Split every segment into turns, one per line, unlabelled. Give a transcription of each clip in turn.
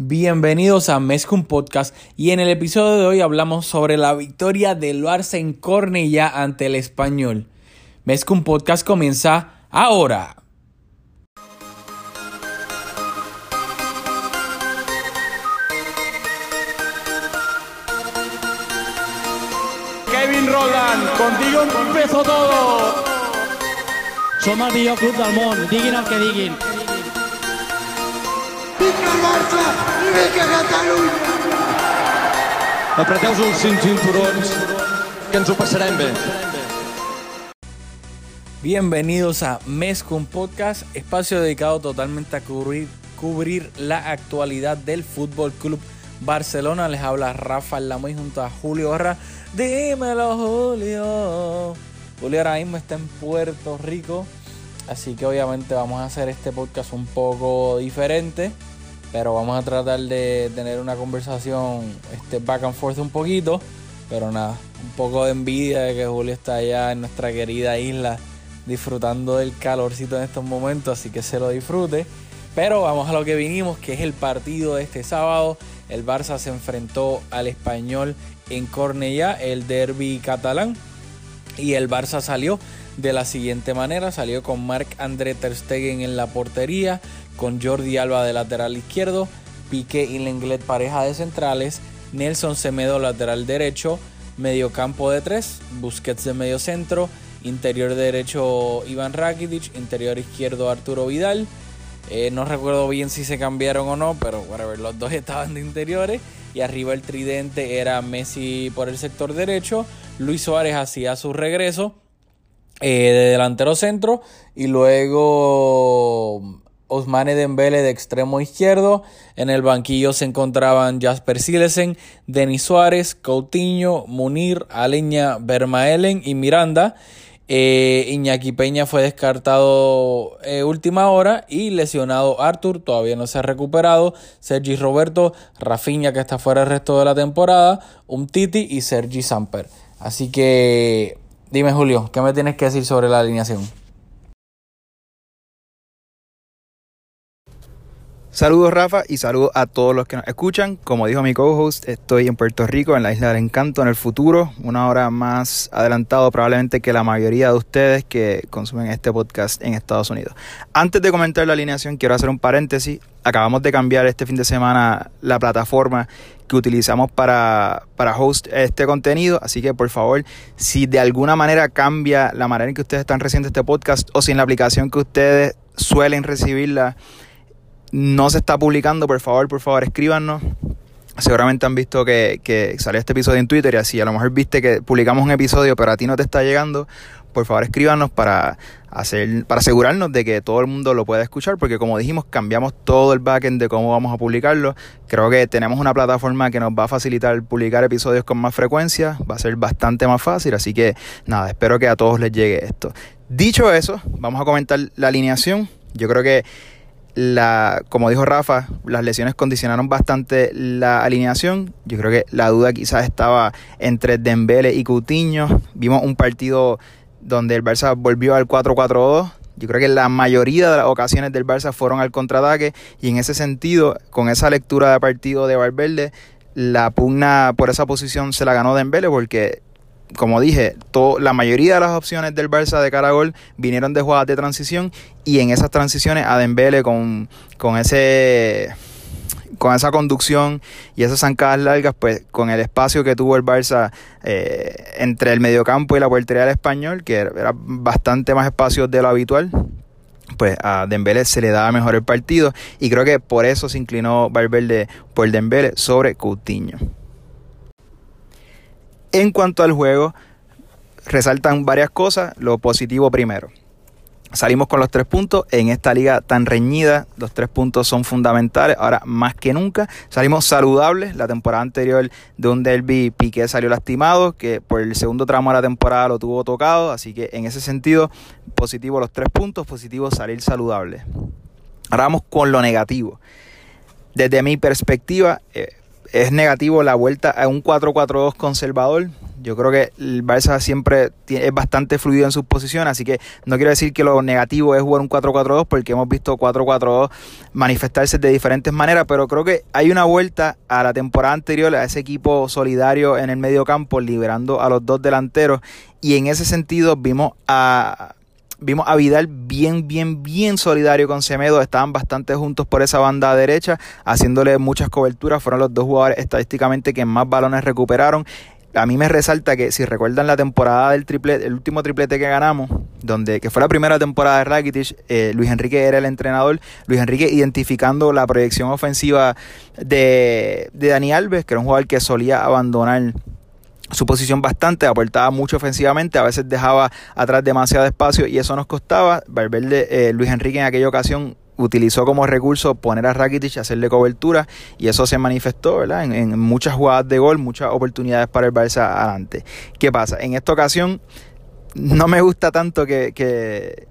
Bienvenidos a Mezcum Podcast y en el episodio de hoy hablamos sobre la victoria del Barça en Cornellá ante el Español. Mezcum Podcast comienza ahora.
Kevin Roland, contigo empezó todo.
Som el millor club del món, diguin el que diguin.
Barça i vinga Catalunya!
Apreteu-vos els cinc cinturons, que ens ho passarem bé.
Bienvenidos a Mezcum Podcast, espacio dedicado totalmente a cubrir, cubrir la actualidad del Fútbol Club Barcelona. Les habla Rafa Lamoy junto a Julio Barra. Dímelo, Julio. Julio ahora mismo está en Puerto Rico, así que obviamente vamos a hacer este podcast un poco diferente, pero vamos a tratar de tener una conversación este back and forth un poquito, pero nada, un poco de envidia de que Julio está allá en nuestra querida isla disfrutando del calorcito en estos momentos, así que se lo disfrute. Pero vamos a lo que vinimos, que es el partido de este sábado. El Barça se enfrentó al español en Cornellá, el derby catalán. Y el Barça salió de la siguiente manera. Salió con Marc-André Ter Stegen en la portería, con Jordi Alba de lateral izquierdo, Piqué y Lenglet pareja de centrales, Nelson Semedo lateral derecho, mediocampo de tres, Busquets de medio centro, interior derecho Iván Rakitic, interior izquierdo Arturo Vidal. Eh, no recuerdo bien si se cambiaron o no, pero whatever, los dos estaban de interiores. Y arriba el tridente era Messi por el sector derecho. Luis Suárez hacía su regreso eh, de delantero centro. Y luego Osmane Dembele de extremo izquierdo. En el banquillo se encontraban Jasper Silesen, Denis Suárez, Coutinho, Munir, Aleña, Vermaelen y Miranda. Eh, Iñaki Peña fue descartado eh, última hora y lesionado Arthur, todavía no se ha recuperado. Sergi Roberto, Rafinha que está fuera el resto de la temporada, Umtiti y Sergi Samper. Así que dime Julio, ¿qué me tienes que decir sobre la alineación?
Saludos Rafa y saludos a todos los que nos escuchan. Como dijo mi co-host, estoy en Puerto Rico, en la Isla del Encanto, en el futuro, una hora más adelantado probablemente que la mayoría de ustedes que consumen este podcast en Estados Unidos. Antes de comentar la alineación, quiero hacer un paréntesis. Acabamos de cambiar este fin de semana la plataforma que utilizamos para, para host este contenido, así que por favor, si de alguna manera cambia la manera en que ustedes están recibiendo este podcast o si en la aplicación que ustedes suelen recibirla, no se está publicando, por favor, por favor, escríbanos. Seguramente han visto que, que, salió este episodio en Twitter y así a lo mejor viste que publicamos un episodio pero a ti no te está llegando. Por favor escríbanos para, hacer, para asegurarnos de que todo el mundo lo pueda escuchar porque como dijimos cambiamos todo el backend de cómo vamos a publicarlo. Creo que tenemos una plataforma que nos va a facilitar publicar episodios con más frecuencia. Va a ser bastante más fácil así que nada, espero que a todos les llegue esto. Dicho eso, vamos a comentar la alineación. Yo creo que la, como dijo Rafa, las lesiones condicionaron bastante la alineación. Yo creo que la duda quizás estaba entre Dembele y Coutinho. Vimos un partido donde el Barça volvió al 4-4-2. Yo creo que la mayoría de las ocasiones del Barça fueron al contraataque y en ese sentido, con esa lectura de partido de Valverde, la pugna por esa posición se la ganó Dembele porque como dije, la mayoría de las opciones del Barça de cara a gol vinieron de jugadas de transición y en esas transiciones a Dembele con, con ese con esa conducción y esas zancadas largas, pues con el espacio que tuvo el Barça eh, entre el mediocampo y la portería del español, que era bastante más espacio de lo habitual, pues a Dembele se le daba mejor el partido y creo que por eso se inclinó Valverde por Dembele sobre Coutinho. En cuanto al juego, resaltan varias cosas. Lo positivo primero. Salimos con los tres puntos en esta liga tan reñida. Los tres puntos son fundamentales. Ahora más que nunca. Salimos saludables. La temporada anterior de un derby Piqué salió lastimado. Que por el segundo tramo de la temporada lo tuvo tocado. Así que en ese sentido, positivo los tres puntos. Positivo salir saludable. Ahora vamos con lo negativo. Desde mi perspectiva, eh, es negativo la vuelta a un 4-4-2 conservador. Yo creo que el Barça siempre es bastante fluido en sus posiciones, así que no quiero decir que lo negativo es jugar un 4-4-2 porque hemos visto 4-4-2 manifestarse de diferentes maneras, pero creo que hay una vuelta a la temporada anterior a ese equipo solidario en el medio campo, liberando a los dos delanteros y en ese sentido vimos a Vimos a Vidal bien, bien, bien solidario con Semedo. Estaban bastante juntos por esa banda derecha, haciéndole muchas coberturas. Fueron los dos jugadores estadísticamente que más balones recuperaron. A mí me resalta que si recuerdan la temporada del triplete, el último triplete que ganamos, donde que fue la primera temporada de Rakitic, eh, Luis Enrique era el entrenador, Luis Enrique identificando la proyección ofensiva de, de Dani Alves, que era un jugador que solía abandonar su posición bastante, aportaba mucho ofensivamente, a veces dejaba atrás demasiado espacio y eso nos costaba. Valverde, eh, Luis Enrique en aquella ocasión utilizó como recurso poner a Rakitic, hacerle cobertura y eso se manifestó ¿verdad? En, muchas jugadas de gol, muchas oportunidades para el Barça adelante. ¿Qué pasa? En esta ocasión no me gusta tanto que, que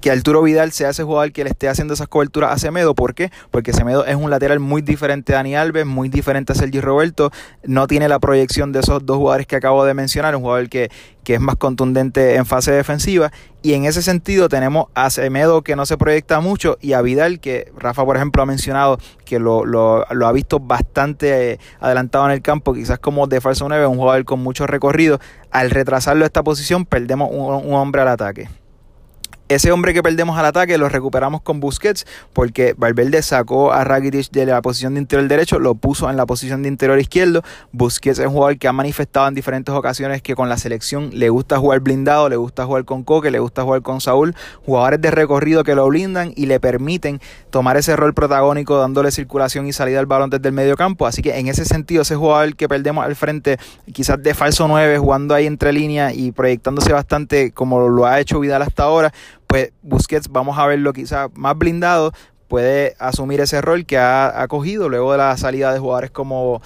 que Arturo Vidal sea ese jugador que le esté haciendo esas coberturas a Semedo. ¿Por qué? Porque Semedo es un lateral muy diferente a Dani Alves, muy diferente a Sergi Roberto. No tiene la proyección de esos dos jugadores que acabo de mencionar, un jugador que, que es más contundente en fase defensiva. Y en ese sentido tenemos a Semedo que no se proyecta mucho y a Vidal que Rafa, por ejemplo, ha mencionado que lo, lo, ha visto bastante eh, adelantado en el campo, quizás como de falso 9, un jugador con mucho recorrido. Al retrasarlo a esta posición perdemos un hombre al ataque. Ese hombre que perdemos al ataque lo recuperamos con Busquets porque Valverde sacó a Rakitic de la posición de interior derecho, lo puso en la posición de interior izquierdo. Busquets es un jugador que ha manifestado en diferentes ocasiones que con la selección le gusta jugar blindado, le gusta jugar con Coque, le gusta jugar con Saúl, jugadores de recorrido que lo blindan y le permiten tomar ese rol protagónico dándole circulación y salida al balón desde el medio campo. Así que en ese sentido, ese jugador que perdemos al frente, quizás de falso 9, jugando ahí entre líneas y proyectándose bastante como lo ha hecho Vidal hasta ahora, pues Busquets vamos a verlo quizás más blindado, puede asumir ese rol que ha, cogido luego de la salida de jugadores como,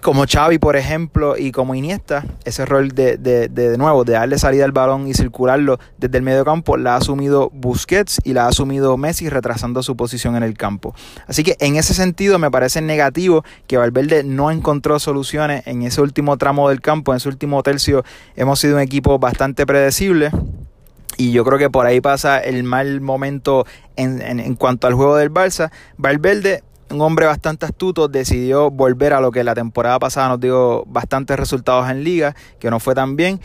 como Xavi, por ejemplo, y como Iniesta, ese rol de, de, de, nuevo, de darle salida al balón y circularlo desde el medio campo, la ha asumido Busquets y la ha asumido Messi retrasando su posición en el campo. Así que en ese sentido me parece negativo que Valverde no encontró soluciones en ese último tramo del campo, en ese último tercio. Hemos sido un equipo bastante predecible y yo creo que por ahí pasa el mal momento en, en, cuanto al juego del Barça. Valverde, un hombre bastante astuto, decidió volver a lo que la temporada pasada nos dio bastantes resultados en liga, que no fue tan bien.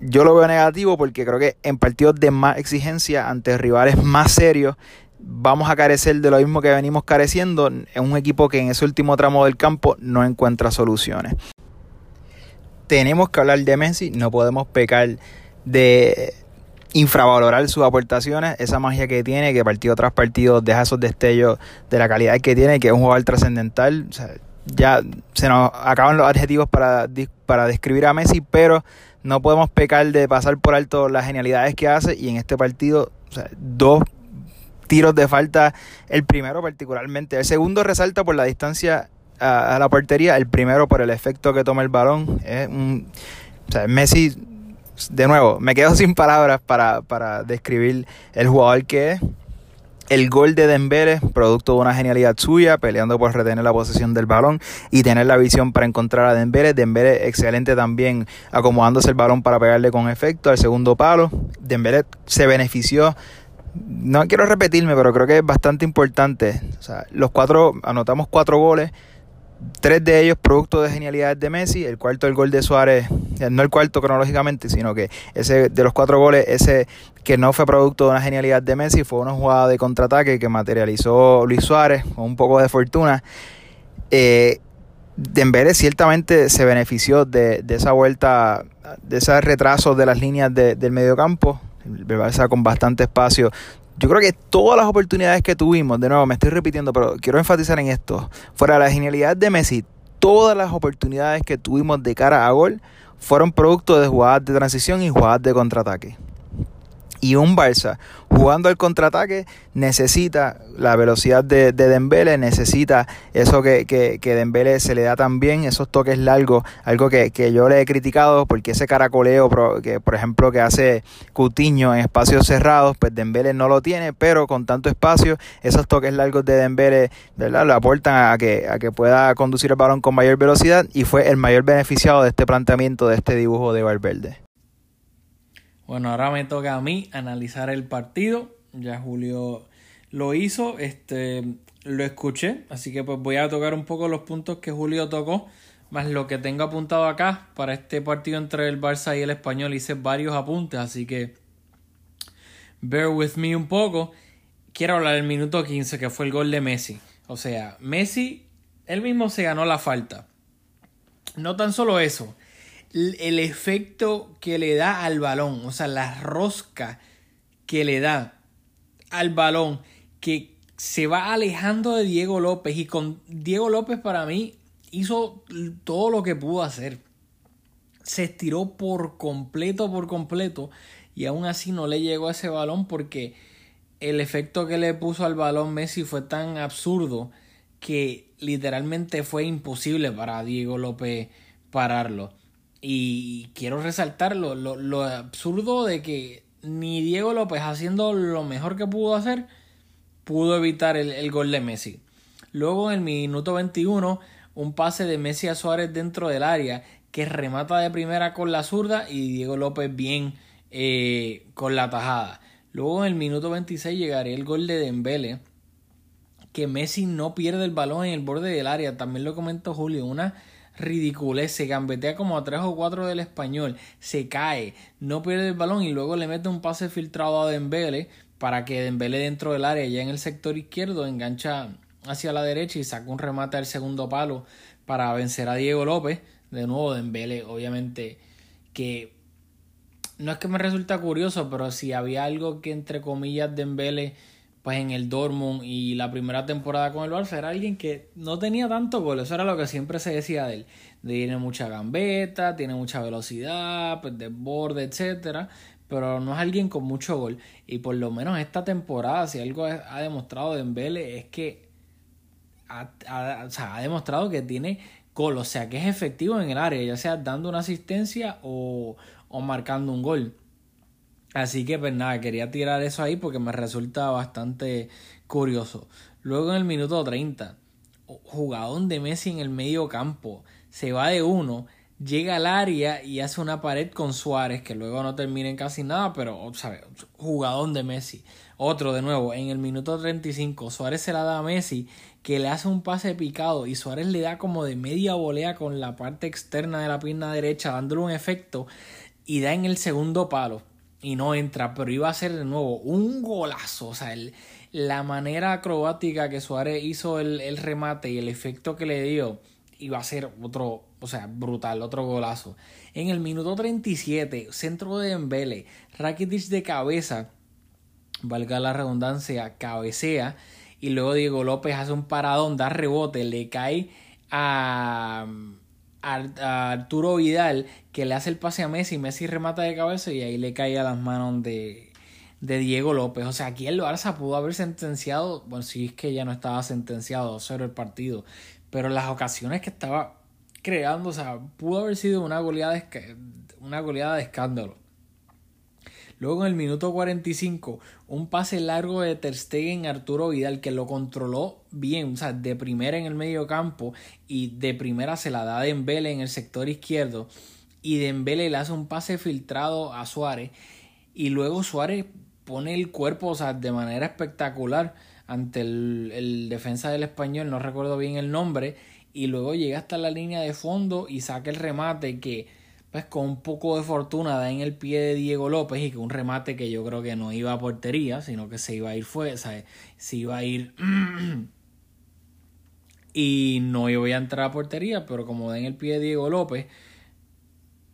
Yo lo veo negativo porque creo que en partidos de más exigencia ante rivales más serios vamos a carecer de lo mismo que venimos careciendo en un equipo que en ese último tramo del campo no encuentra soluciones. Tenemos que hablar de Messi, no podemos pecar de infravalorar sus aportaciones, esa magia que tiene, que partido tras partido deja esos destellos de la calidad que tiene, que es un jugador trascendental. ya se nos acaban los adjetivos para, para describir a Messi, pero no podemos pecar de pasar por alto las genialidades que hace y en este partido, dos tiros de falta, el primero particularmente, el segundo resalta por la distancia a, la portería, el primero por el efecto que toma el balón, es un, o sea, Messi de nuevo, me quedo sin palabras para, para describir el jugador que es. El gol de Dembélé, producto de una genialidad suya, peleando por retener la posesión del balón y tener la visión para encontrar a Dembélé. Dembélé excelente también acomodándose el balón para pegarle con efecto al segundo palo. Dembélé se benefició no quiero repetirme, pero creo que es bastante importante. O sea, los cuatro, anotamos cuatro goles tres de ellos producto de genialidades de Messi, el cuarto el gol de Suárez, eh, no el cuarto cronológicamente, sino que ese de los cuatro goles, ese que no fue producto de una genialidad de Messi, fue una jugada de contraataque que materializó Luis Suárez con un poco de fortuna. Eh, Dembélé ciertamente se benefició de, de, esa vuelta, de ese retraso de las líneas de, del mediocampo, el con bastante espacio yo creo que todas las oportunidades que tuvimos, de nuevo me estoy repitiendo, pero quiero enfatizar en esto, fuera de la genialidad de Messi, todas las oportunidades que tuvimos de cara a gol fueron producto de jugadas de transición y jugadas de contraataque. Y un Barça jugando el contraataque necesita la velocidad de, de Dembele, necesita eso que, que, que, Dembele se le da también, esos toques largos, algo que, que, yo le he criticado porque ese caracoleo que por ejemplo que hace Cutiño en espacios cerrados, pues Dembele no lo tiene, pero con tanto espacio, esos toques largos de Dembele, ¿verdad? Le aportan a que, a que pueda conducir el balón con mayor velocidad y fue el mayor beneficiado de este planteamiento, de este dibujo de Valverde.
Bueno, ahora me toca a mí analizar el partido. Ya Julio lo hizo, este, lo escuché, así que pues voy a tocar un poco los puntos que Julio tocó, más lo que tengo apuntado acá para este partido entre el Barça y el Español. Hice varios apuntes, así que bear with me un poco. Quiero hablar del minuto 15, que fue el gol de Messi. O sea, Messi, él mismo se ganó la falta. No tan solo eso, el efecto que le da al balón, o sea, la rosca que le da al balón, que se va alejando de Diego López y con Diego López para mí hizo todo lo que pudo hacer. Se estiró por completo, por completo y aún así no le llegó ese balón porque el efecto que le puso al balón Messi fue tan absurdo que literalmente fue imposible para Diego López pararlo. Y quiero resaltar lo, absurdo de que ni Diego López haciendo lo mejor que pudo hacer, pudo evitar el, gol de Messi. Luego en el minuto 21, un pase de Messi a Suárez dentro del área que remata de primera con la zurda y Diego López bien eh, con la tajada. Luego en el minuto 26 llegaría el gol de Dembele que Messi no pierde el balón en el borde del área. También lo comentó Julio, una ridiculez, se gambetea como a tres o cuatro del español, se cae, no pierde el balón y luego le mete un pase filtrado a Dembele para que Dembele dentro del área, ya en el sector izquierdo, engancha hacia la derecha y saca un remate al segundo palo para vencer a Diego López. De nuevo, Dembele, obviamente, que no es que me resulta curioso, pero si había algo que entre comillas Dembele pues en el Dortmund y la primera temporada con el Barça era alguien que no tenía tanto gol, eso era lo que siempre se decía de él, tiene mucha gambeta, tiene mucha velocidad, pues borde, etcétera, pero no es alguien con mucho gol. Y por lo menos esta temporada si algo ha demostrado Dembele es que ha, ha demostrado que tiene gol, o sea que es efectivo en el área, ya sea dando una asistencia o, o marcando un gol. Así que pues nada, quería tirar eso ahí porque me resulta bastante curioso. Luego en el minuto 30, jugador de Messi en el medio campo, se va de uno, llega al área y hace una pared con Suárez, que luego no termina en casi nada, pero ¿sabe? jugador de Messi. Otro de nuevo, en el minuto 35, Suárez se la da a Messi, que le hace un pase picado y Suárez le da como de media volea con la parte externa de la pierna derecha, dándole un efecto y da en el segundo palo y no entra, pero iba a ser de nuevo un golazo. O sea, el, la manera acrobática que Suárez hizo el, el, remate y el efecto que le dio iba a ser otro, o sea, brutal, otro golazo. En el minuto 37, centro de Embele, Rakitic de cabeza, valga la redundancia, cabecea y luego Diego López hace un paradón, da rebote, le cae a Arturo Vidal que le hace el pase a Messi, Messi remata de cabeza y ahí le cae a las manos de, de Diego López. O sea, aquí el Barça pudo haber sentenciado, bueno, si es que ya no estaba sentenciado, cero el partido, pero las ocasiones que estaba creando, o sea, pudo haber sido una goleada una goleada de escándalo. Luego en el minuto 45, un pase largo de Ter Stegen Arturo Vidal que lo controló bien, o sea, de primera en el medio campo y de primera se la da a Dembele en el sector izquierdo. Y Dembele le hace un pase filtrado a Suárez. Y luego Suárez pone el cuerpo, o sea, de manera espectacular ante el, el defensa del español, no recuerdo bien el nombre, y luego llega hasta la línea de fondo y saca el remate que pues con un poco de fortuna da en el pie de Diego López y que un remate que yo creo que no iba a portería, sino que se iba a ir fue, o sea, se iba a ir y no iba a entrar a portería, pero como da en el pie de Diego López,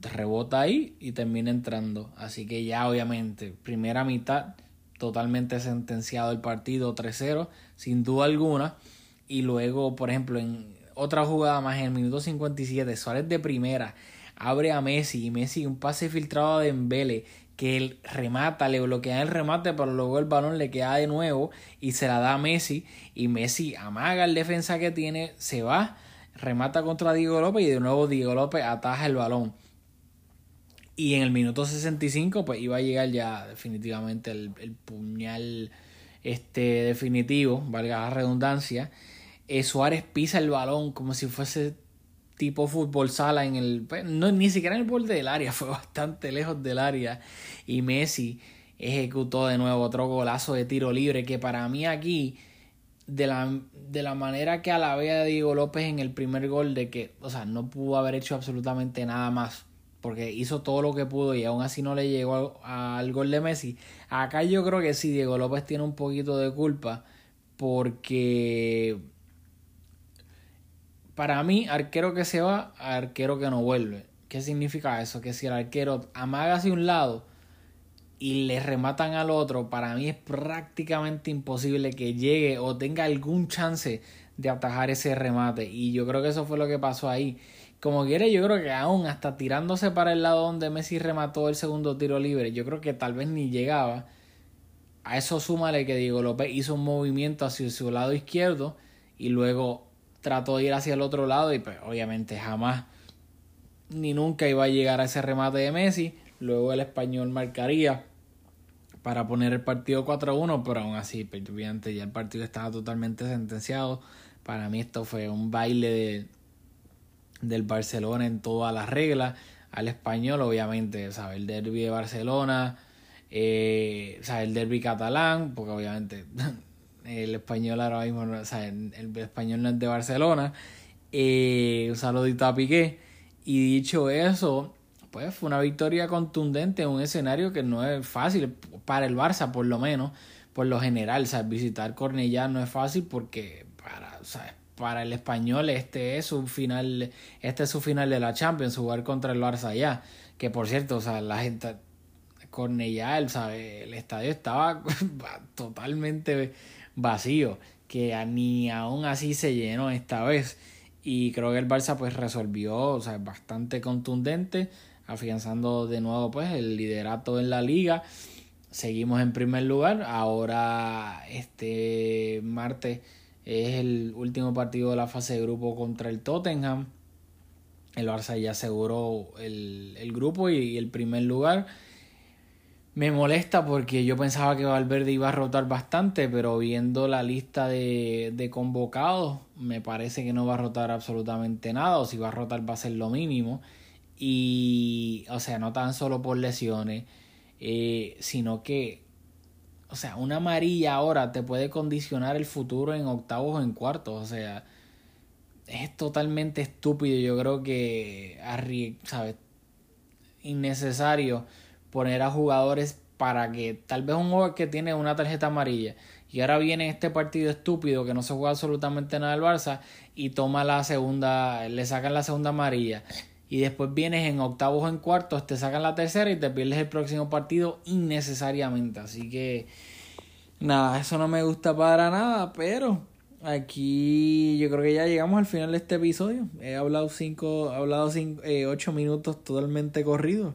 rebota ahí y termina entrando. Así que ya obviamente, primera mitad, totalmente sentenciado el partido 3-0, sin duda alguna. Y luego, por ejemplo, en otra jugada más en el minuto 57, Suárez de primera abre a Messi y Messi un pase filtrado a Dembele que él remata, le bloquea el remate, pero luego el balón le queda de nuevo y se la da a Messi y Messi amaga el defensa que tiene, se va, remata contra Diego López y de nuevo Diego López ataja el balón. Y en el minuto 65 pues iba a llegar ya definitivamente el, el puñal este definitivo, valga la redundancia. Eh, Suárez pisa el balón como si fuese tipo fútbol sala en el pues, no ni siquiera en el borde del área fue bastante lejos del área. Y Messi ejecutó de nuevo otro golazo de tiro libre que para mí aquí de la, de la manera que alabé a Diego López en el primer gol de que o sea no pudo haber hecho absolutamente nada más porque hizo todo lo que pudo y aún así no le llegó al gol de Messi. Acá yo creo que sí Diego López tiene un poquito de culpa porque para mí, arquero que se va, arquero que no vuelve. ¿Qué significa eso? Que si el arquero amaga hacia un lado y le rematan al otro, para mí es prácticamente imposible que llegue o tenga algún chance de atajar ese remate. Y yo creo que eso fue lo que pasó ahí. Como quiere, yo creo que aún hasta tirándose para el lado donde Messi remató el segundo tiro libre, yo creo que tal vez ni llegaba. A eso súmale que Diego López hizo un movimiento hacia su lado izquierdo y luego trató de ir hacia el otro lado y pues obviamente jamás ni nunca iba a llegar a ese remate de Messi. Luego el español marcaría para poner el partido 4-1, pero aún así, pues, obviamente ya el partido estaba totalmente sentenciado. Para mí esto fue un baile de, del Barcelona en todas las reglas. Al español, obviamente, sabe el derby de Barcelona, eh, sabe el derby catalán, porque obviamente el español ahora mismo, o sea, el, español no es de Barcelona. Eh, un saludito a Piqué. Y dicho eso, pues fue una victoria contundente en un escenario que no es fácil para el Barça, por lo menos, por lo general. O sea, visitar Cornellá no es fácil porque para, o sea, para el español este es su final, este es su final de la Champions, jugar contra el Barça allá. Que por cierto, o sea, la gente Cornellá, ¿sabe? el estadio estaba totalmente vacío, que ni aún así se llenó esta vez. Y creo que el Barça pues resolvió, o sea, bastante contundente, afianzando de nuevo pues el liderato en la liga. Seguimos en primer lugar. Ahora este martes es el último partido de la fase de grupo contra el Tottenham. El Barça ya aseguró el, el grupo y el primer lugar. Me molesta porque yo pensaba que Valverde iba a rotar bastante, pero viendo la lista de, de, convocados, me parece que no va a rotar absolutamente nada, o si va a rotar va a ser lo mínimo. Y, o sea, no tan solo por lesiones, eh, sino que, o sea, una amarilla ahora te puede condicionar el futuro en octavos o en cuartos, o sea, es totalmente estúpido, yo creo que, ¿sabes? Innecesario poner a jugadores para que tal vez un jugador que tiene una tarjeta amarilla y ahora viene este partido estúpido que no se juega absolutamente nada al Barça y toma la segunda, le sacan la segunda amarilla y después vienes en octavos o en cuartos, te sacan la tercera y te pierdes el próximo partido innecesariamente. Así que nada, eso no me gusta para nada, pero aquí yo creo que ya llegamos al final de este episodio. He hablado cinco, he hablado cinco, eh, ocho minutos totalmente corridos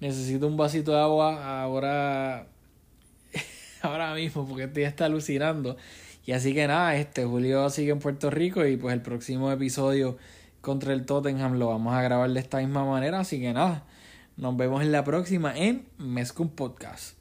necesito un vasito de agua ahora ahora mismo porque estoy está alucinando. Y así que nada este Julio sigue en Puerto Rico y pues el próximo episodio contra el Tottenham lo vamos a grabar de esta misma manera. Así que nada nos vemos en la próxima en Mezcum Podcast